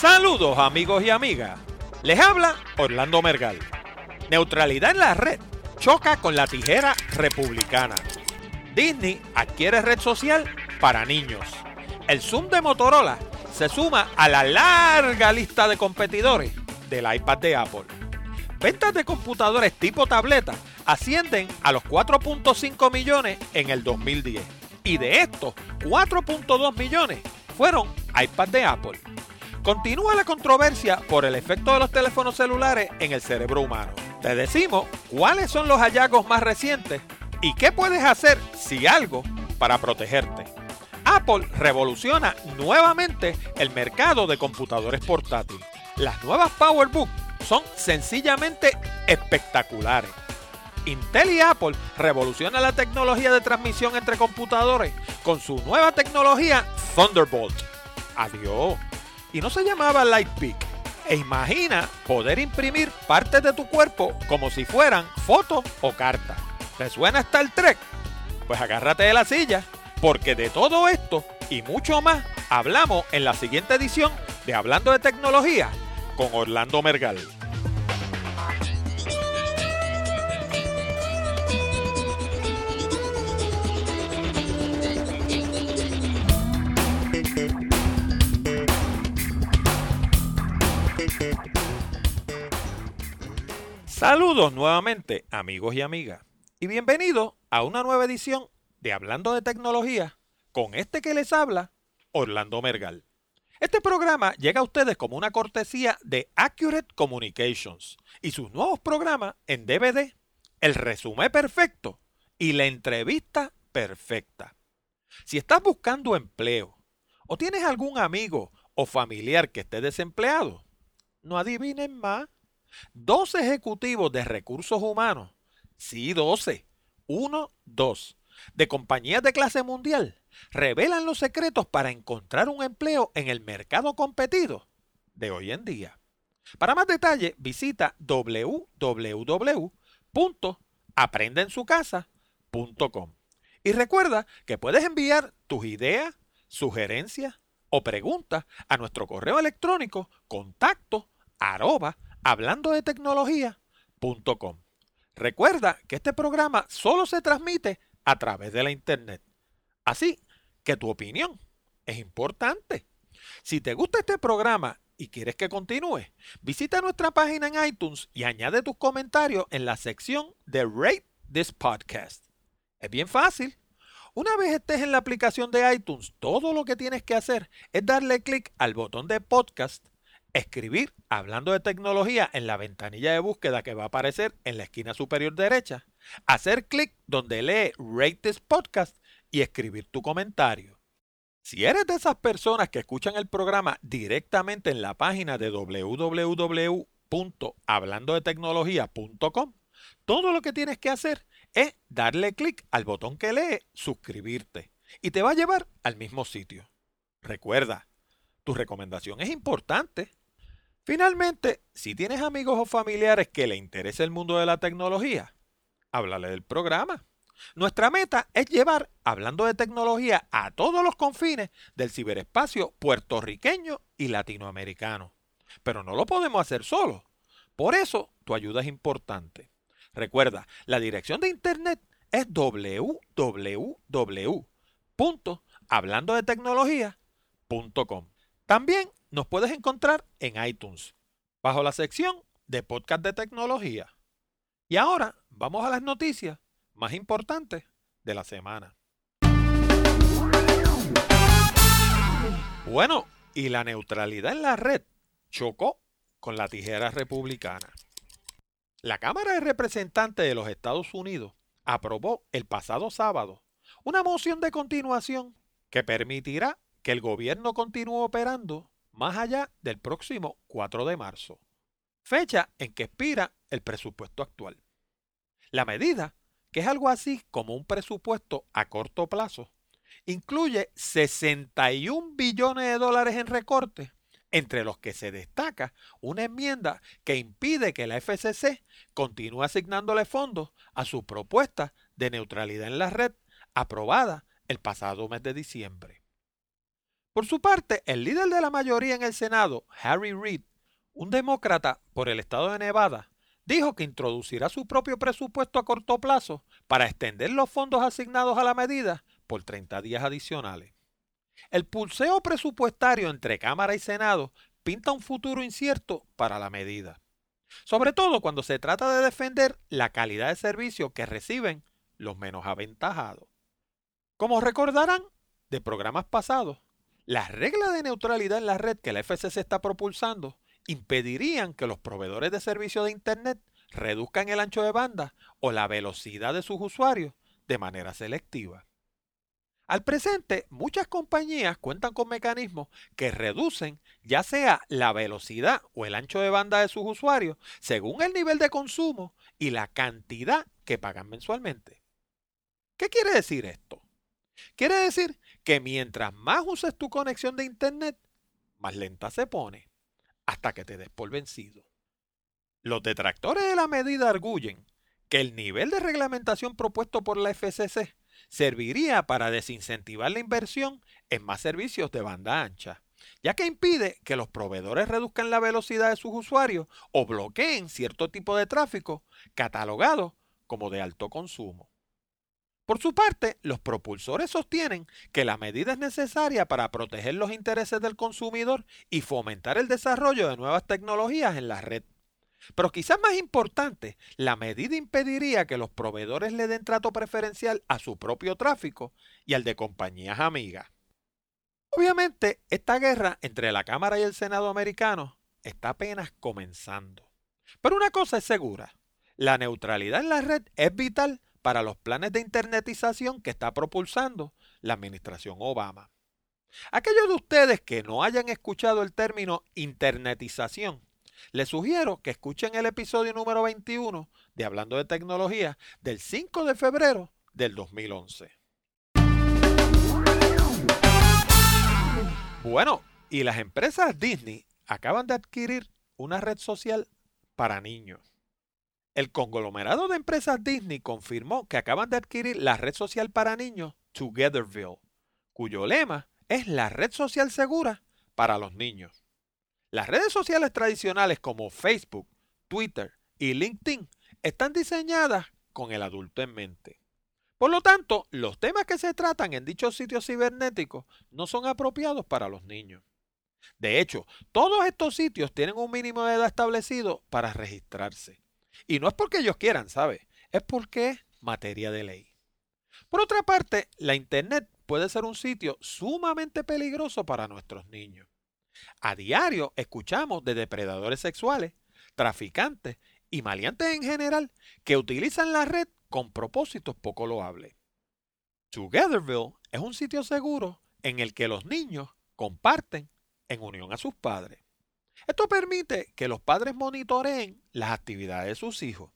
Saludos amigos y amigas. Les habla Orlando Mergal. Neutralidad en la red choca con la tijera republicana. Disney adquiere red social para niños. El Zoom de Motorola se suma a la larga lista de competidores del iPad de Apple. Ventas de computadores tipo tableta ascienden a los 4.5 millones en el 2010. Y de estos, 4.2 millones fueron iPad de Apple. Continúa la controversia por el efecto de los teléfonos celulares en el cerebro humano. Te decimos cuáles son los hallazgos más recientes y qué puedes hacer, si algo, para protegerte. Apple revoluciona nuevamente el mercado de computadores portátiles. Las nuevas PowerBook son sencillamente espectaculares. Intel y Apple revolucionan la tecnología de transmisión entre computadores con su nueva tecnología Thunderbolt. Adiós y no se llamaba Lightpeak. E imagina poder imprimir partes de tu cuerpo como si fueran fotos o cartas. ¿Te suena Star Trek? Pues agárrate de la silla, porque de todo esto y mucho más hablamos en la siguiente edición de Hablando de Tecnología con Orlando Mergal. Saludos nuevamente amigos y amigas y bienvenidos a una nueva edición de Hablando de Tecnología con este que les habla, Orlando Mergal. Este programa llega a ustedes como una cortesía de Accurate Communications y sus nuevos programas en DVD, el resumen perfecto y la entrevista perfecta. Si estás buscando empleo o tienes algún amigo o familiar que esté desempleado, no adivinen más Dos ejecutivos de recursos humanos, sí, 12, uno, dos, de compañías de clase mundial, revelan los secretos para encontrar un empleo en el mercado competido de hoy en día. Para más detalle, visita www.aprendensucasa.com. Y recuerda que puedes enviar tus ideas, sugerencias o preguntas a nuestro correo electrónico contacto arroba hablando de tecnología.com. Recuerda que este programa solo se transmite a través de la internet. Así que tu opinión es importante. Si te gusta este programa y quieres que continúe, visita nuestra página en iTunes y añade tus comentarios en la sección de Rate This Podcast. Es bien fácil. Una vez estés en la aplicación de iTunes, todo lo que tienes que hacer es darle clic al botón de podcast escribir hablando de tecnología en la ventanilla de búsqueda que va a aparecer en la esquina superior derecha, hacer clic donde lee Rate this Podcast y escribir tu comentario. Si eres de esas personas que escuchan el programa directamente en la página de www.hablandodetecnología.com, todo lo que tienes que hacer es darle clic al botón que lee suscribirte y te va a llevar al mismo sitio. Recuerda, tu recomendación es importante Finalmente, si tienes amigos o familiares que le interese el mundo de la tecnología, háblale del programa. Nuestra meta es llevar, hablando de tecnología, a todos los confines del ciberespacio puertorriqueño y latinoamericano. Pero no lo podemos hacer solos. Por eso, tu ayuda es importante. Recuerda, la dirección de internet es www.hablandodetecnología.com. También nos puedes encontrar en iTunes, bajo la sección de podcast de tecnología. Y ahora vamos a las noticias más importantes de la semana. Bueno, y la neutralidad en la red chocó con la tijera republicana. La Cámara de Representantes de los Estados Unidos aprobó el pasado sábado una moción de continuación que permitirá que el gobierno continúe operando más allá del próximo 4 de marzo, fecha en que expira el presupuesto actual. La medida, que es algo así como un presupuesto a corto plazo, incluye 61 billones de dólares en recortes, entre los que se destaca una enmienda que impide que la FCC continúe asignándole fondos a su propuesta de neutralidad en la red aprobada el pasado mes de diciembre. Por su parte, el líder de la mayoría en el Senado, Harry Reid, un demócrata por el estado de Nevada, dijo que introducirá su propio presupuesto a corto plazo para extender los fondos asignados a la medida por 30 días adicionales. El pulseo presupuestario entre Cámara y Senado pinta un futuro incierto para la medida, sobre todo cuando se trata de defender la calidad de servicio que reciben los menos aventajados. Como recordarán de programas pasados, las reglas de neutralidad en la red que la FCC está propulsando impedirían que los proveedores de servicio de Internet reduzcan el ancho de banda o la velocidad de sus usuarios de manera selectiva. Al presente, muchas compañías cuentan con mecanismos que reducen ya sea la velocidad o el ancho de banda de sus usuarios según el nivel de consumo y la cantidad que pagan mensualmente. ¿Qué quiere decir esto? Quiere decir que mientras más uses tu conexión de Internet, más lenta se pone hasta que te des por vencido. Los detractores de la medida arguyen que el nivel de reglamentación propuesto por la FCC serviría para desincentivar la inversión en más servicios de banda ancha, ya que impide que los proveedores reduzcan la velocidad de sus usuarios o bloqueen cierto tipo de tráfico catalogado como de alto consumo. Por su parte, los propulsores sostienen que la medida es necesaria para proteger los intereses del consumidor y fomentar el desarrollo de nuevas tecnologías en la red. Pero quizás más importante, la medida impediría que los proveedores le den trato preferencial a su propio tráfico y al de compañías amigas. Obviamente, esta guerra entre la Cámara y el Senado americano está apenas comenzando. Pero una cosa es segura, la neutralidad en la red es vital para los planes de internetización que está propulsando la administración Obama. Aquellos de ustedes que no hayan escuchado el término internetización, les sugiero que escuchen el episodio número 21 de Hablando de Tecnología del 5 de febrero del 2011. Bueno, y las empresas Disney acaban de adquirir una red social para niños. El conglomerado de empresas Disney confirmó que acaban de adquirir la red social para niños Togetherville, cuyo lema es la red social segura para los niños. Las redes sociales tradicionales como Facebook, Twitter y LinkedIn están diseñadas con el adulto en mente. Por lo tanto, los temas que se tratan en dichos sitios cibernéticos no son apropiados para los niños. De hecho, todos estos sitios tienen un mínimo de edad establecido para registrarse. Y no es porque ellos quieran, ¿sabe? Es porque es materia de ley. Por otra parte, la Internet puede ser un sitio sumamente peligroso para nuestros niños. A diario escuchamos de depredadores sexuales, traficantes y maleantes en general que utilizan la red con propósitos poco loables. Togetherville es un sitio seguro en el que los niños comparten en unión a sus padres. Esto permite que los padres monitoreen las actividades de sus hijos.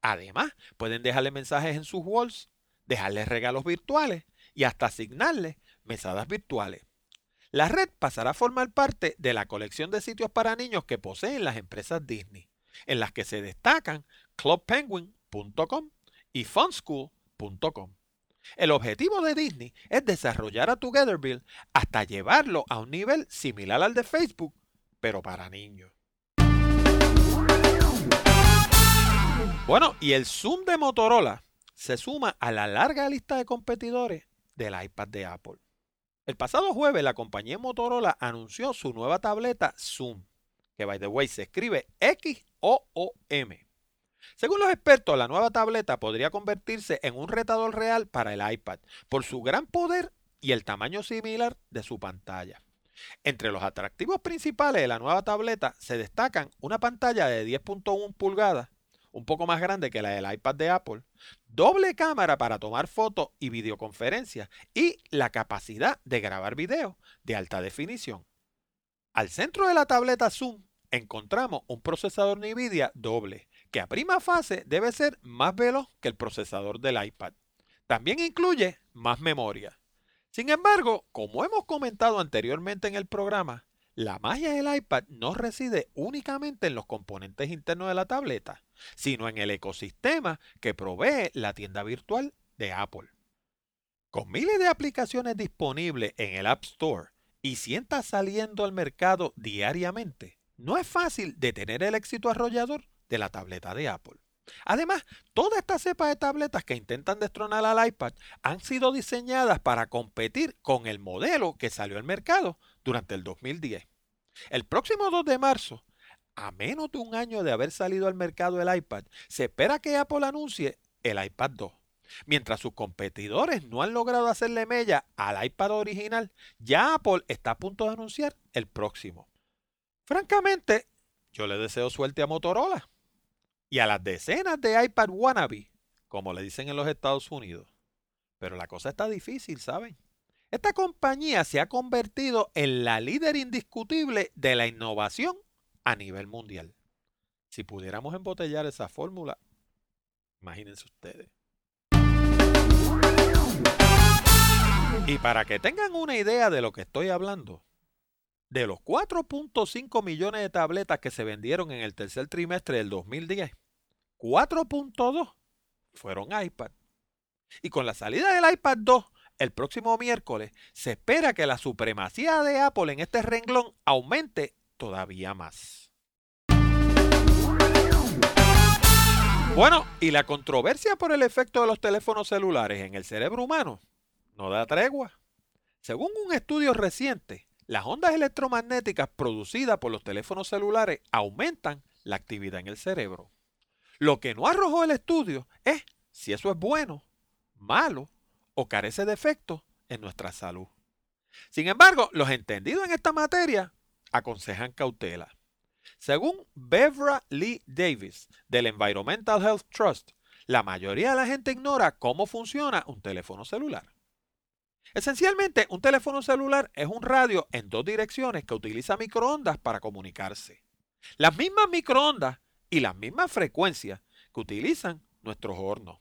Además, pueden dejarle mensajes en sus walls, dejarles regalos virtuales y hasta asignarles mesadas virtuales. La red pasará a formar parte de la colección de sitios para niños que poseen las empresas Disney, en las que se destacan clubpenguin.com y funschool.com. El objetivo de Disney es desarrollar a Togetherville hasta llevarlo a un nivel similar al de Facebook pero para niños. Bueno, y el Zoom de Motorola se suma a la larga lista de competidores del iPad de Apple. El pasado jueves la compañía Motorola anunció su nueva tableta Zoom, que by the way se escribe X-O-O-M. Según los expertos, la nueva tableta podría convertirse en un retador real para el iPad por su gran poder y el tamaño similar de su pantalla. Entre los atractivos principales de la nueva tableta se destacan una pantalla de 10.1 pulgadas, un poco más grande que la del iPad de Apple, doble cámara para tomar fotos y videoconferencias y la capacidad de grabar video de alta definición. Al centro de la tableta Zoom encontramos un procesador NVIDIA doble, que a prima fase debe ser más veloz que el procesador del iPad. También incluye más memoria. Sin embargo, como hemos comentado anteriormente en el programa, la magia del iPad no reside únicamente en los componentes internos de la tableta, sino en el ecosistema que provee la tienda virtual de Apple. Con miles de aplicaciones disponibles en el App Store y sienta saliendo al mercado diariamente, no es fácil detener el éxito arrollador de la tableta de Apple. Además, toda esta cepa de tabletas que intentan destronar al iPad han sido diseñadas para competir con el modelo que salió al mercado durante el 2010. El próximo 2 de marzo, a menos de un año de haber salido al mercado el iPad, se espera que Apple anuncie el iPad 2. Mientras sus competidores no han logrado hacerle mella al iPad original, ya Apple está a punto de anunciar el próximo. Francamente, yo le deseo suerte a Motorola y a las decenas de iPad wannabe, como le dicen en los Estados Unidos. Pero la cosa está difícil, ¿saben? Esta compañía se ha convertido en la líder indiscutible de la innovación a nivel mundial. Si pudiéramos embotellar esa fórmula, imagínense ustedes. Y para que tengan una idea de lo que estoy hablando, de los 4.5 millones de tabletas que se vendieron en el tercer trimestre del 2010, 4.2 fueron iPad. Y con la salida del iPad 2 el próximo miércoles, se espera que la supremacía de Apple en este renglón aumente todavía más. Bueno, y la controversia por el efecto de los teléfonos celulares en el cerebro humano no da tregua. Según un estudio reciente, las ondas electromagnéticas producidas por los teléfonos celulares aumentan la actividad en el cerebro. Lo que no arrojó el estudio es si eso es bueno, malo o carece de efecto en nuestra salud. Sin embargo, los entendidos en esta materia aconsejan cautela. Según Bevra Lee Davis del Environmental Health Trust, la mayoría de la gente ignora cómo funciona un teléfono celular. Esencialmente, un teléfono celular es un radio en dos direcciones que utiliza microondas para comunicarse. Las mismas microondas y las mismas frecuencias que utilizan nuestros hornos.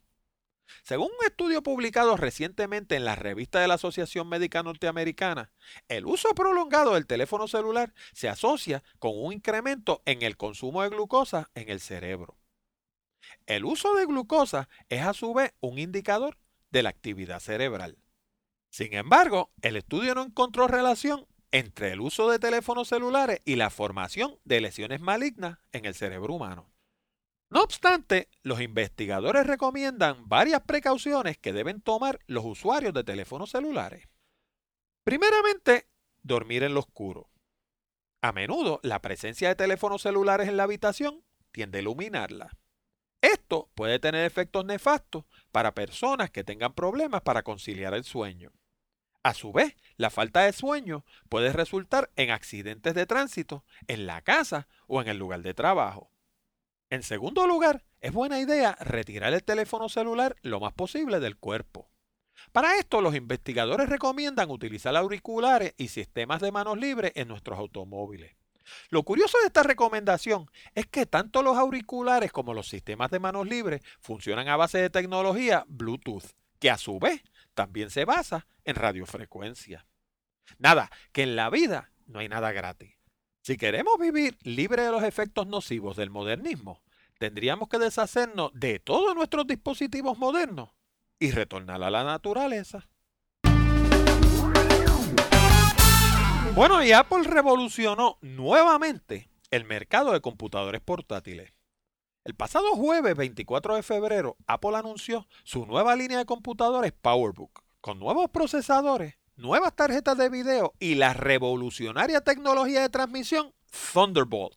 Según un estudio publicado recientemente en la revista de la Asociación Médica Norteamericana, el uso prolongado del teléfono celular se asocia con un incremento en el consumo de glucosa en el cerebro. El uso de glucosa es a su vez un indicador de la actividad cerebral. Sin embargo, el estudio no encontró relación entre el uso de teléfonos celulares y la formación de lesiones malignas en el cerebro humano. No obstante, los investigadores recomiendan varias precauciones que deben tomar los usuarios de teléfonos celulares. Primeramente, dormir en lo oscuro. A menudo la presencia de teléfonos celulares en la habitación tiende a iluminarla. Esto puede tener efectos nefastos para personas que tengan problemas para conciliar el sueño. A su vez, la falta de sueño puede resultar en accidentes de tránsito en la casa o en el lugar de trabajo. En segundo lugar, es buena idea retirar el teléfono celular lo más posible del cuerpo. Para esto, los investigadores recomiendan utilizar auriculares y sistemas de manos libres en nuestros automóviles. Lo curioso de esta recomendación es que tanto los auriculares como los sistemas de manos libres funcionan a base de tecnología Bluetooth, que a su vez también se basa en radiofrecuencia. Nada, que en la vida no hay nada gratis. Si queremos vivir libre de los efectos nocivos del modernismo, tendríamos que deshacernos de todos nuestros dispositivos modernos y retornar a la naturaleza. Bueno, y Apple revolucionó nuevamente el mercado de computadores portátiles. El pasado jueves 24 de febrero, Apple anunció su nueva línea de computadores PowerBook, con nuevos procesadores nuevas tarjetas de video y la revolucionaria tecnología de transmisión Thunderbolt.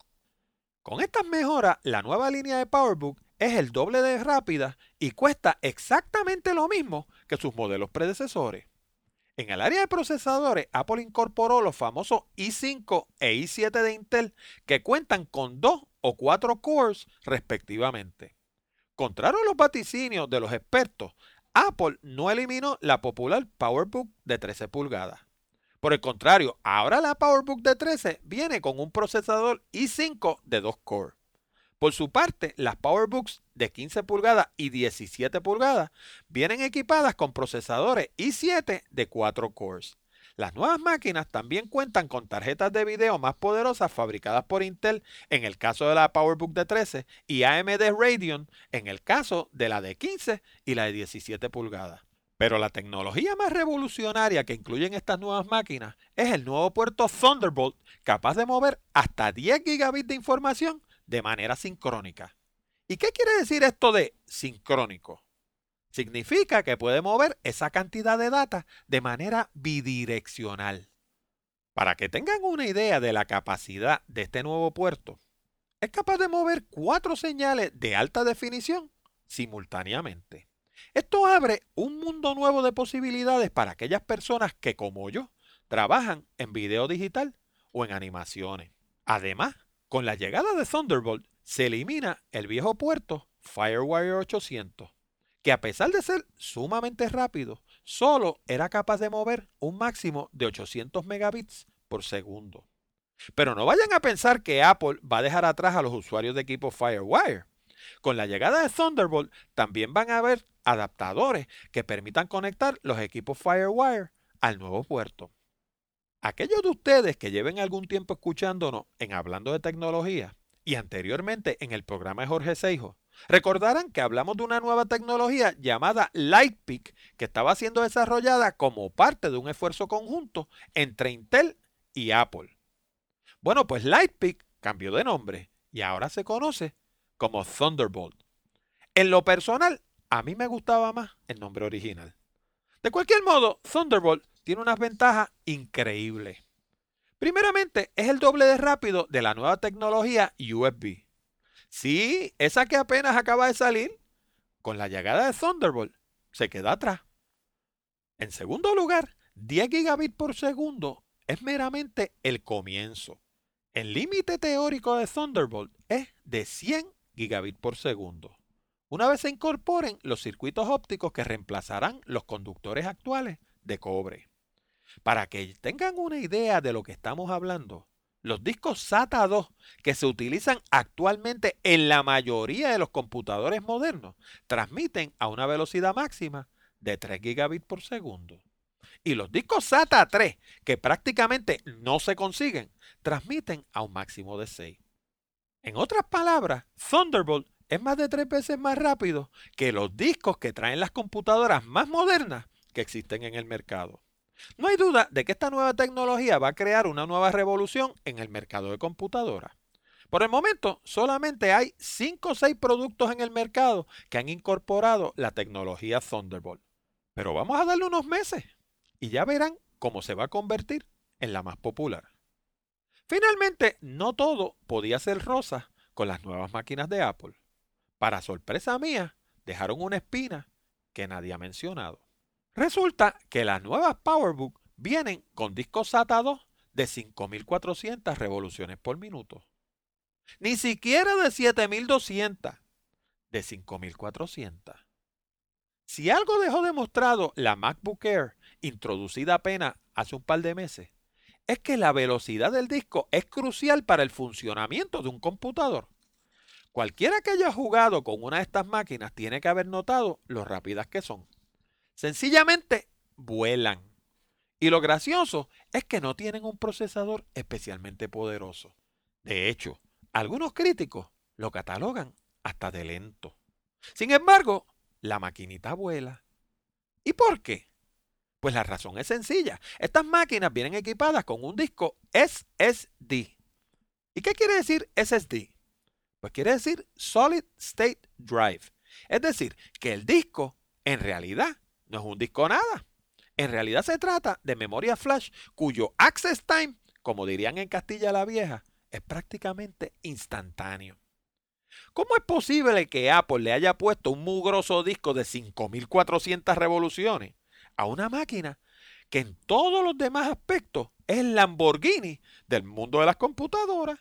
Con estas mejoras, la nueva línea de PowerBook es el doble de rápida y cuesta exactamente lo mismo que sus modelos predecesores. En el área de procesadores, Apple incorporó los famosos i5 e i7 de Intel que cuentan con 2 o 4 cores respectivamente. Contrario a los vaticinios de los expertos, Apple no eliminó la popular PowerBook de 13 pulgadas. Por el contrario, ahora la PowerBook de 13 viene con un procesador i5 de 2 cores. Por su parte, las PowerBooks de 15 pulgadas y 17 pulgadas vienen equipadas con procesadores i7 de 4 cores. Las nuevas máquinas también cuentan con tarjetas de video más poderosas fabricadas por Intel en el caso de la PowerBook de 13 y AMD Radeon en el caso de la de 15 y la de 17 pulgadas. Pero la tecnología más revolucionaria que incluyen estas nuevas máquinas es el nuevo puerto Thunderbolt capaz de mover hasta 10 gigabits de información de manera sincrónica. ¿Y qué quiere decir esto de sincrónico? Significa que puede mover esa cantidad de data de manera bidireccional. Para que tengan una idea de la capacidad de este nuevo puerto, es capaz de mover cuatro señales de alta definición simultáneamente. Esto abre un mundo nuevo de posibilidades para aquellas personas que, como yo, trabajan en video digital o en animaciones. Además, con la llegada de Thunderbolt, se elimina el viejo puerto Firewire 800, que a pesar de ser sumamente rápido, solo era capaz de mover un máximo de 800 megabits por segundo. Pero no vayan a pensar que Apple va a dejar atrás a los usuarios de equipos Firewire. Con la llegada de Thunderbolt también van a haber adaptadores que permitan conectar los equipos Firewire al nuevo puerto. Aquellos de ustedes que lleven algún tiempo escuchándonos en Hablando de Tecnología y anteriormente en el programa de Jorge Seijo, recordarán que hablamos de una nueva tecnología llamada Lightpeak que estaba siendo desarrollada como parte de un esfuerzo conjunto entre Intel y Apple. Bueno, pues Lightpeak cambió de nombre y ahora se conoce como Thunderbolt. En lo personal, a mí me gustaba más el nombre original. De cualquier modo, Thunderbolt tiene unas ventajas increíbles. Primeramente, es el doble de rápido de la nueva tecnología USB. Sí, esa que apenas acaba de salir, con la llegada de Thunderbolt, se queda atrás. En segundo lugar, 10 gigabits por segundo es meramente el comienzo. El límite teórico de Thunderbolt es de 100 gigabits por segundo. Una vez se incorporen los circuitos ópticos que reemplazarán los conductores actuales de cobre. Para que tengan una idea de lo que estamos hablando, los discos SATA 2 que se utilizan actualmente en la mayoría de los computadores modernos transmiten a una velocidad máxima de 3 gigabits por segundo. Y los discos SATA 3, que prácticamente no se consiguen, transmiten a un máximo de 6. En otras palabras, Thunderbolt es más de tres veces más rápido que los discos que traen las computadoras más modernas que existen en el mercado. No hay duda de que esta nueva tecnología va a crear una nueva revolución en el mercado de computadoras. Por el momento, solamente hay 5 o 6 productos en el mercado que han incorporado la tecnología Thunderbolt. Pero vamos a darle unos meses y ya verán cómo se va a convertir en la más popular. Finalmente, no todo podía ser rosa con las nuevas máquinas de Apple. Para sorpresa mía, dejaron una espina que nadie ha mencionado. Resulta que las nuevas PowerBook vienen con discos SATA 2 de 5400 revoluciones por minuto. Ni siquiera de 7200, de 5400. Si algo dejó demostrado la MacBook Air, introducida apenas hace un par de meses, es que la velocidad del disco es crucial para el funcionamiento de un computador. Cualquiera que haya jugado con una de estas máquinas tiene que haber notado lo rápidas que son. Sencillamente vuelan. Y lo gracioso es que no tienen un procesador especialmente poderoso. De hecho, algunos críticos lo catalogan hasta de lento. Sin embargo, la maquinita vuela. ¿Y por qué? Pues la razón es sencilla. Estas máquinas vienen equipadas con un disco SSD. ¿Y qué quiere decir SSD? Pues quiere decir Solid State Drive. Es decir, que el disco en realidad no es un disco nada. En realidad se trata de memoria flash cuyo access time, como dirían en Castilla la Vieja, es prácticamente instantáneo. ¿Cómo es posible que Apple le haya puesto un mugroso disco de 5400 revoluciones a una máquina que en todos los demás aspectos es el Lamborghini del mundo de las computadoras?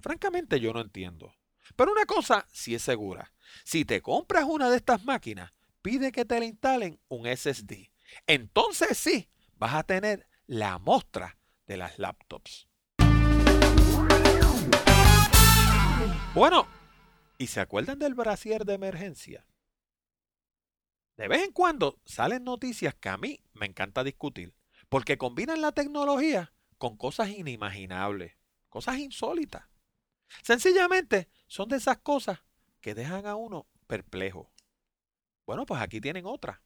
Francamente yo no entiendo. Pero una cosa sí es segura. Si te compras una de estas máquinas, pide que te le instalen un SSD. Entonces sí, vas a tener la muestra de las laptops. Bueno, ¿y se acuerdan del brasier de emergencia? De vez en cuando salen noticias que a mí me encanta discutir, porque combinan la tecnología con cosas inimaginables, cosas insólitas. Sencillamente son de esas cosas que dejan a uno perplejo. Bueno, pues aquí tienen otra.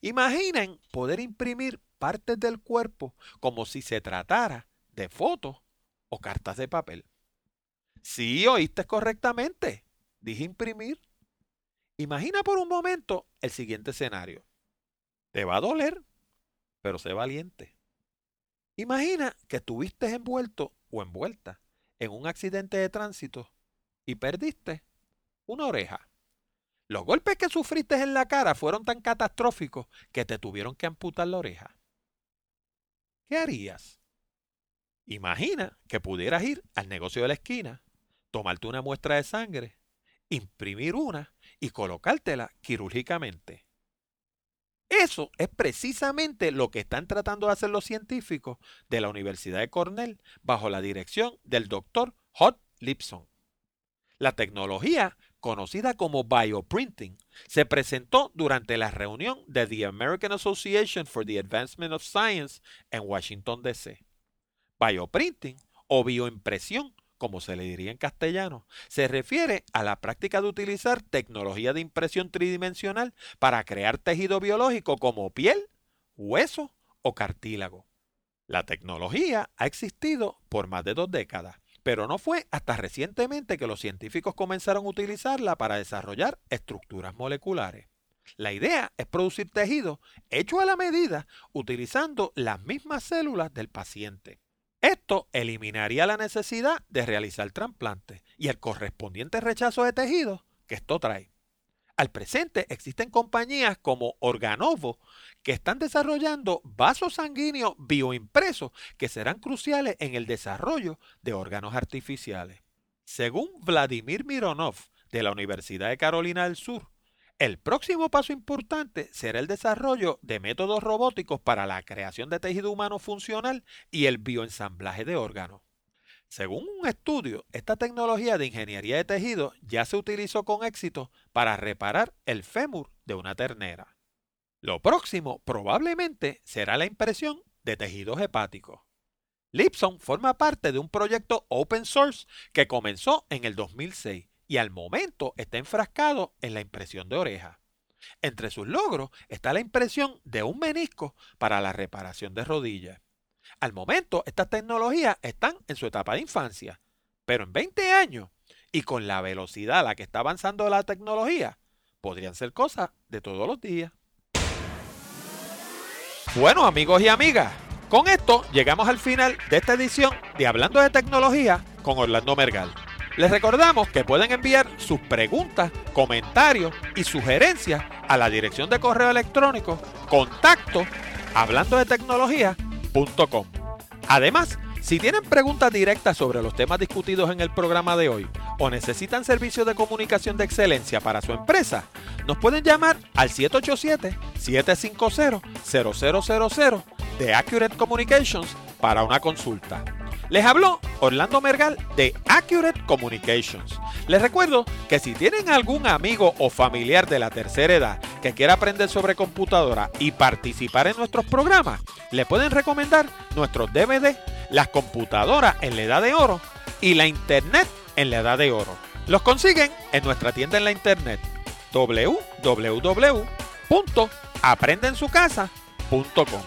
Imaginen poder imprimir partes del cuerpo como si se tratara de fotos o cartas de papel. Sí, oíste correctamente. Dije imprimir. Imagina por un momento el siguiente escenario. Te va a doler, pero sé valiente. Imagina que estuviste envuelto o envuelta en un accidente de tránsito y perdiste una oreja. Los golpes que sufriste en la cara fueron tan catastróficos que te tuvieron que amputar la oreja. ¿Qué harías? Imagina que pudieras ir al negocio de la esquina, tomarte una muestra de sangre, imprimir una y colocártela quirúrgicamente. Eso es precisamente lo que están tratando de hacer los científicos de la Universidad de Cornell bajo la dirección del doctor Hot Lipson. La tecnología, conocida como bioprinting, se presentó durante la reunión de the American Association for the Advancement of Science en Washington, D.C. Bioprinting o bioimpresión como se le diría en castellano, se refiere a la práctica de utilizar tecnología de impresión tridimensional para crear tejido biológico como piel, hueso o cartílago. La tecnología ha existido por más de dos décadas, pero no fue hasta recientemente que los científicos comenzaron a utilizarla para desarrollar estructuras moleculares. La idea es producir tejido hecho a la medida utilizando las mismas células del paciente. Esto eliminaría la necesidad de realizar trasplantes y el correspondiente rechazo de tejido que esto trae. Al presente existen compañías como Organovo que están desarrollando vasos sanguíneos bioimpresos que serán cruciales en el desarrollo de órganos artificiales. Según Vladimir Mironov de la Universidad de Carolina del Sur, el próximo paso importante será el desarrollo de métodos robóticos para la creación de tejido humano funcional y el bioensamblaje de órganos. Según un estudio, esta tecnología de ingeniería de tejido ya se utilizó con éxito para reparar el fémur de una ternera. Lo próximo probablemente será la impresión de tejidos hepáticos. Lipson forma parte de un proyecto open source que comenzó en el 2006 y al momento está enfrascado en la impresión de oreja. Entre sus logros está la impresión de un menisco para la reparación de rodillas. Al momento, estas tecnologías están en su etapa de infancia, pero en 20 años y con la velocidad a la que está avanzando la tecnología, podrían ser cosas de todos los días. Bueno, amigos y amigas, con esto llegamos al final de esta edición de Hablando de Tecnología con Orlando Mergal. Les recordamos que pueden enviar sus preguntas, comentarios y sugerencias a la dirección de correo electrónico contacto hablando de Además, si tienen preguntas directas sobre los temas discutidos en el programa de hoy o necesitan servicios de comunicación de excelencia para su empresa, nos pueden llamar al 787-750-0000 de Accurate Communications para una consulta. Les habló Orlando Mergal de Accurate Communications. Les recuerdo que si tienen algún amigo o familiar de la tercera edad que quiera aprender sobre computadora y participar en nuestros programas, le pueden recomendar nuestros DVD, las computadoras en la edad de oro y la internet en la edad de oro. Los consiguen en nuestra tienda en la internet www.aprendensucasa.com.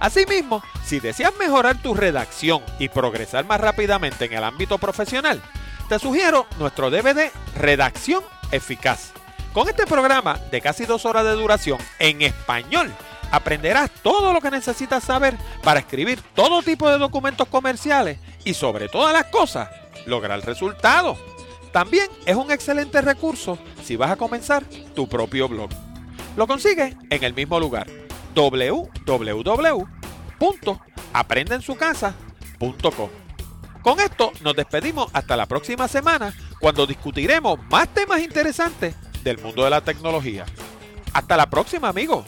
Asimismo, si deseas mejorar tu redacción y progresar más rápidamente en el ámbito profesional, te sugiero nuestro DVD Redacción Eficaz. Con este programa de casi dos horas de duración en español, aprenderás todo lo que necesitas saber para escribir todo tipo de documentos comerciales y sobre todas las cosas, lograr resultados. También es un excelente recurso si vas a comenzar tu propio blog. Lo consigues en el mismo lugar www.aprendensucasa.com. Con esto nos despedimos hasta la próxima semana cuando discutiremos más temas interesantes del mundo de la tecnología. Hasta la próxima amigos.